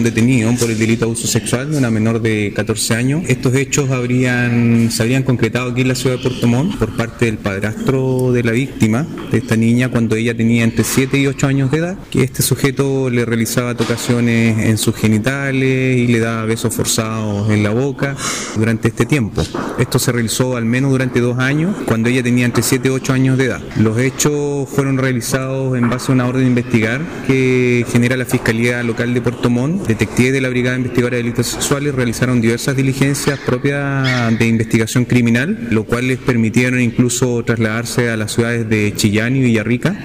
un detenido por el delito de abuso sexual de una menor de 14 años. Estos hechos habrían, se habrían concretado aquí en la ciudad de Puerto Montt por parte del padrastro de la víctima, de esta niña, cuando ella tenía entre 7 y 8 años de edad, que este sujeto le realizaba tocaciones en sus genitales y le daba besos forzados en la boca durante este tiempo. Esto se realizó al menos durante dos años, cuando ella tenía entre 7 y 8 años de edad. Los hechos fueron realizados en base a una orden de investigar que genera la Fiscalía Local de Puerto Montt. Detectives de la Brigada Investigadora de Delitos Sexuales realizaron diversas diligencias propias de investigación criminal, lo cual les permitieron incluso trasladarse a las ciudades de Chillán y Villarrica